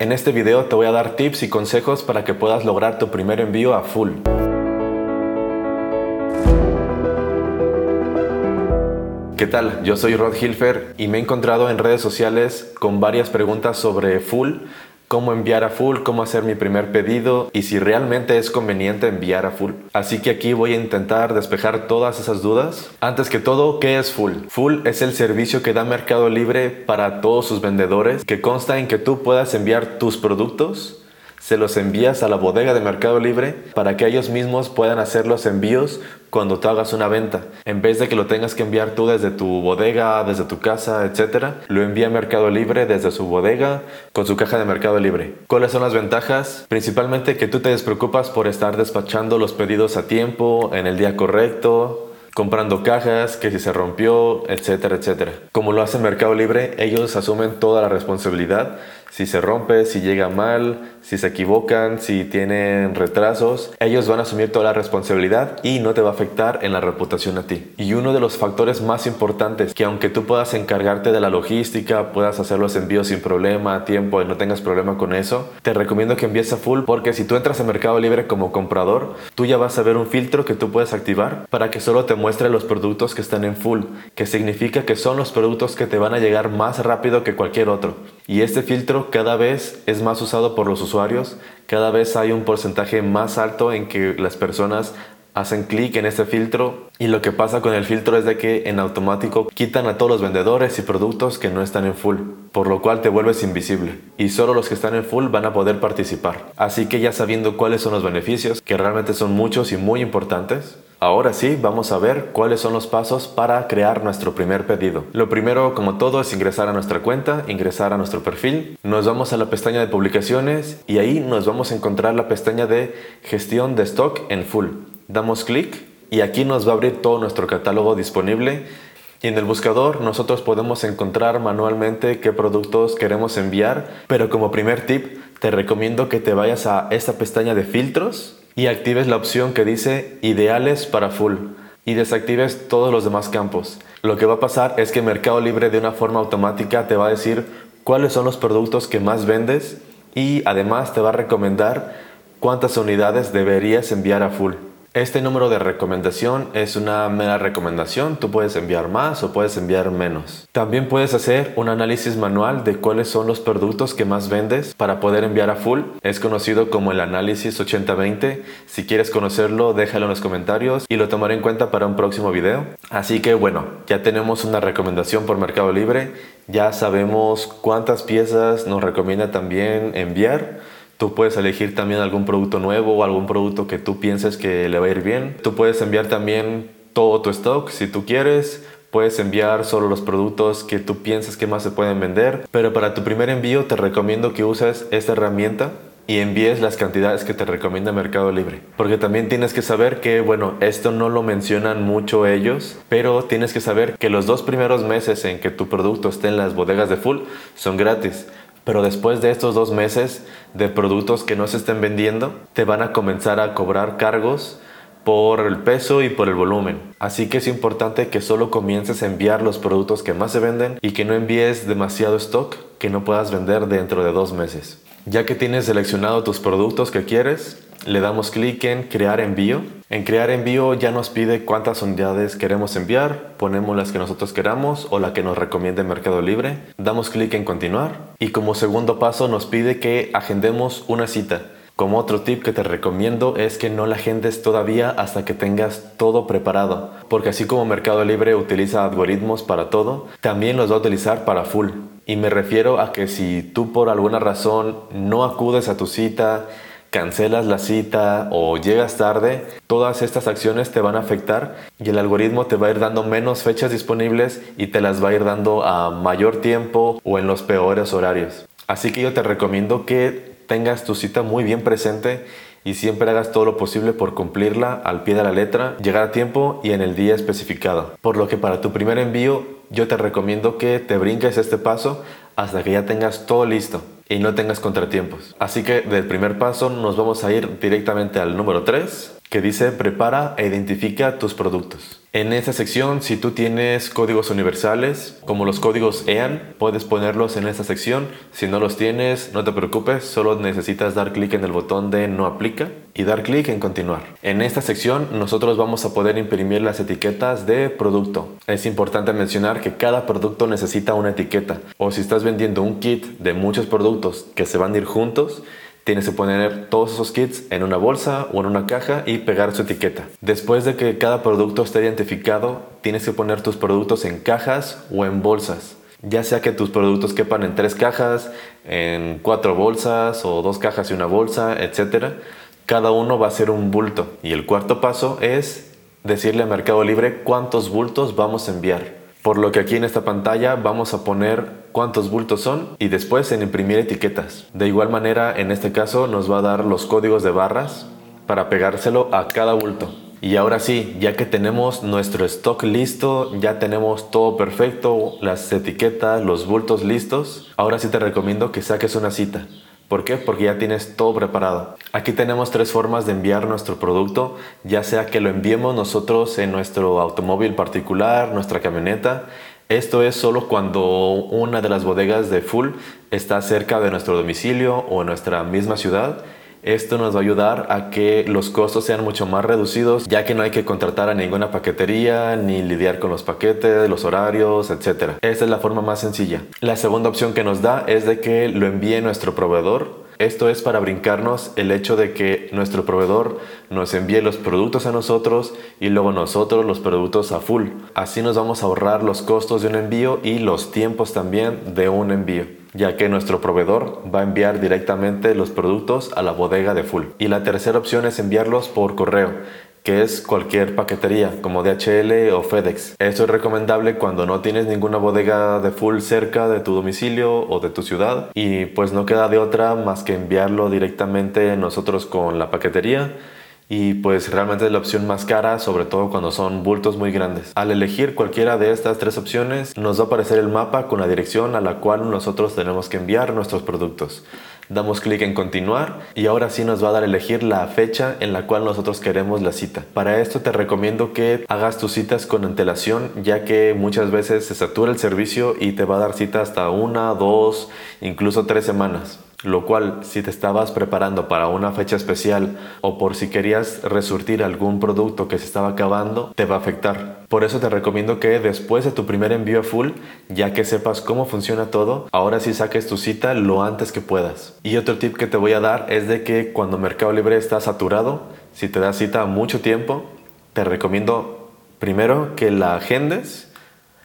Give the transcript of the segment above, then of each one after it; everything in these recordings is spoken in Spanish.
En este video te voy a dar tips y consejos para que puedas lograr tu primer envío a full. ¿Qué tal? Yo soy Rod Hilfer y me he encontrado en redes sociales con varias preguntas sobre full cómo enviar a full, cómo hacer mi primer pedido y si realmente es conveniente enviar a full. Así que aquí voy a intentar despejar todas esas dudas. Antes que todo, ¿qué es full? Full es el servicio que da Mercado Libre para todos sus vendedores que consta en que tú puedas enviar tus productos se los envías a la bodega de Mercado Libre para que ellos mismos puedan hacer los envíos cuando tú hagas una venta. En vez de que lo tengas que enviar tú desde tu bodega, desde tu casa, etc., lo envía Mercado Libre desde su bodega con su caja de Mercado Libre. ¿Cuáles son las ventajas? Principalmente que tú te despreocupas por estar despachando los pedidos a tiempo, en el día correcto, comprando cajas, que si se rompió, etcétera, etcétera. Como lo hace Mercado Libre, ellos asumen toda la responsabilidad. Si se rompe, si llega mal, si se equivocan, si tienen retrasos, ellos van a asumir toda la responsabilidad y no te va a afectar en la reputación a ti. Y uno de los factores más importantes, que aunque tú puedas encargarte de la logística, puedas hacer los envíos sin problema, a tiempo y no tengas problema con eso, te recomiendo que envíes a full porque si tú entras a Mercado Libre como comprador, tú ya vas a ver un filtro que tú puedes activar para que solo te muestre los productos que están en full, que significa que son los productos que te van a llegar más rápido que cualquier otro. Y este filtro cada vez es más usado por los usuarios, cada vez hay un porcentaje más alto en que las personas hacen clic en este filtro y lo que pasa con el filtro es de que en automático quitan a todos los vendedores y productos que no están en full, por lo cual te vuelves invisible y solo los que están en full van a poder participar. Así que ya sabiendo cuáles son los beneficios, que realmente son muchos y muy importantes, Ahora sí, vamos a ver cuáles son los pasos para crear nuestro primer pedido. Lo primero, como todo, es ingresar a nuestra cuenta, ingresar a nuestro perfil. Nos vamos a la pestaña de publicaciones y ahí nos vamos a encontrar la pestaña de gestión de stock en full. Damos clic y aquí nos va a abrir todo nuestro catálogo disponible. Y en el buscador nosotros podemos encontrar manualmente qué productos queremos enviar, pero como primer tip te recomiendo que te vayas a esta pestaña de filtros y actives la opción que dice ideales para full y desactives todos los demás campos. Lo que va a pasar es que Mercado Libre de una forma automática te va a decir cuáles son los productos que más vendes y además te va a recomendar cuántas unidades deberías enviar a full. Este número de recomendación es una mera recomendación, tú puedes enviar más o puedes enviar menos. También puedes hacer un análisis manual de cuáles son los productos que más vendes para poder enviar a full. Es conocido como el análisis 80-20. Si quieres conocerlo, déjalo en los comentarios y lo tomaré en cuenta para un próximo video. Así que bueno, ya tenemos una recomendación por Mercado Libre, ya sabemos cuántas piezas nos recomienda también enviar. Tú puedes elegir también algún producto nuevo o algún producto que tú pienses que le va a ir bien. Tú puedes enviar también todo tu stock si tú quieres. Puedes enviar solo los productos que tú piensas que más se pueden vender. Pero para tu primer envío te recomiendo que uses esta herramienta y envíes las cantidades que te recomienda Mercado Libre. Porque también tienes que saber que, bueno, esto no lo mencionan mucho ellos, pero tienes que saber que los dos primeros meses en que tu producto esté en las bodegas de full son gratis. Pero después de estos dos meses de productos que no se estén vendiendo, te van a comenzar a cobrar cargos por el peso y por el volumen. Así que es importante que solo comiences a enviar los productos que más se venden y que no envíes demasiado stock que no puedas vender dentro de dos meses. Ya que tienes seleccionado tus productos que quieres, le damos clic en crear envío. En crear envío ya nos pide cuántas unidades queremos enviar, ponemos las que nosotros queramos o la que nos recomiende Mercado Libre, damos clic en continuar y como segundo paso nos pide que agendemos una cita. Como otro tip que te recomiendo es que no la agendes todavía hasta que tengas todo preparado, porque así como Mercado Libre utiliza algoritmos para todo, también los va a utilizar para full. Y me refiero a que si tú por alguna razón no acudes a tu cita, cancelas la cita o llegas tarde, todas estas acciones te van a afectar y el algoritmo te va a ir dando menos fechas disponibles y te las va a ir dando a mayor tiempo o en los peores horarios. Así que yo te recomiendo que tengas tu cita muy bien presente y siempre hagas todo lo posible por cumplirla al pie de la letra, llegar a tiempo y en el día especificado. Por lo que para tu primer envío yo te recomiendo que te brinques este paso hasta que ya tengas todo listo y no tengas contratiempos. Así que del primer paso nos vamos a ir directamente al número 3, que dice prepara e identifica tus productos. En esta sección, si tú tienes códigos universales, como los códigos EAN, puedes ponerlos en esta sección. Si no los tienes, no te preocupes, solo necesitas dar clic en el botón de no aplica y dar clic en continuar. En esta sección, nosotros vamos a poder imprimir las etiquetas de producto. Es importante mencionar que cada producto necesita una etiqueta. O si estás vendiendo un kit de muchos productos que se van a ir juntos, Tienes que poner todos esos kits en una bolsa o en una caja y pegar su etiqueta. Después de que cada producto esté identificado, tienes que poner tus productos en cajas o en bolsas. Ya sea que tus productos quepan en tres cajas, en cuatro bolsas o dos cajas y una bolsa, etc. Cada uno va a ser un bulto. Y el cuarto paso es decirle a Mercado Libre cuántos bultos vamos a enviar. Por lo que aquí en esta pantalla vamos a poner cuántos bultos son y después en imprimir etiquetas. De igual manera, en este caso nos va a dar los códigos de barras para pegárselo a cada bulto. Y ahora sí, ya que tenemos nuestro stock listo, ya tenemos todo perfecto, las etiquetas, los bultos listos, ahora sí te recomiendo que saques una cita. ¿Por qué? Porque ya tienes todo preparado. Aquí tenemos tres formas de enviar nuestro producto, ya sea que lo enviemos nosotros en nuestro automóvil particular, nuestra camioneta. Esto es solo cuando una de las bodegas de Full está cerca de nuestro domicilio o en nuestra misma ciudad esto nos va a ayudar a que los costos sean mucho más reducidos, ya que no hay que contratar a ninguna paquetería ni lidiar con los paquetes, los horarios, etc. Esta es la forma más sencilla. La segunda opción que nos da es de que lo envíe nuestro proveedor. Esto es para brincarnos el hecho de que nuestro proveedor nos envíe los productos a nosotros y luego nosotros los productos a full. Así nos vamos a ahorrar los costos de un envío y los tiempos también de un envío ya que nuestro proveedor va a enviar directamente los productos a la bodega de Full. Y la tercera opción es enviarlos por correo que es cualquier paquetería como DHL o FedEx. Esto es recomendable cuando no tienes ninguna bodega de full cerca de tu domicilio o de tu ciudad y pues no queda de otra más que enviarlo directamente nosotros con la paquetería y pues realmente es la opción más cara, sobre todo cuando son bultos muy grandes. Al elegir cualquiera de estas tres opciones, nos va a aparecer el mapa con la dirección a la cual nosotros tenemos que enviar nuestros productos. Damos clic en continuar y ahora sí nos va a dar a elegir la fecha en la cual nosotros queremos la cita. Para esto te recomiendo que hagas tus citas con antelación ya que muchas veces se satura el servicio y te va a dar cita hasta una, dos, incluso tres semanas lo cual si te estabas preparando para una fecha especial o por si querías resurtir algún producto que se estaba acabando, te va a afectar. Por eso te recomiendo que después de tu primer envío full, ya que sepas cómo funciona todo, ahora sí saques tu cita lo antes que puedas. Y otro tip que te voy a dar es de que cuando Mercado Libre está saturado, si te da cita mucho tiempo, te recomiendo primero que la agendes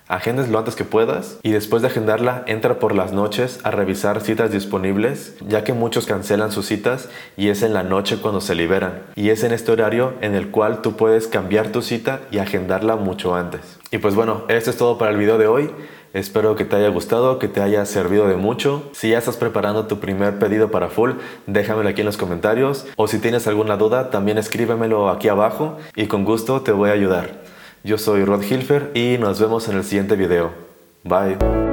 Agendes lo antes que puedas y después de agendarla entra por las noches a revisar citas disponibles, ya que muchos cancelan sus citas y es en la noche cuando se liberan. Y es en este horario en el cual tú puedes cambiar tu cita y agendarla mucho antes. Y pues bueno, esto es todo para el video de hoy. Espero que te haya gustado, que te haya servido de mucho. Si ya estás preparando tu primer pedido para Full, déjamelo aquí en los comentarios. O si tienes alguna duda, también escríbemelo aquí abajo y con gusto te voy a ayudar. Yo soy Rod Hilfer y nos vemos en el siguiente video. Bye.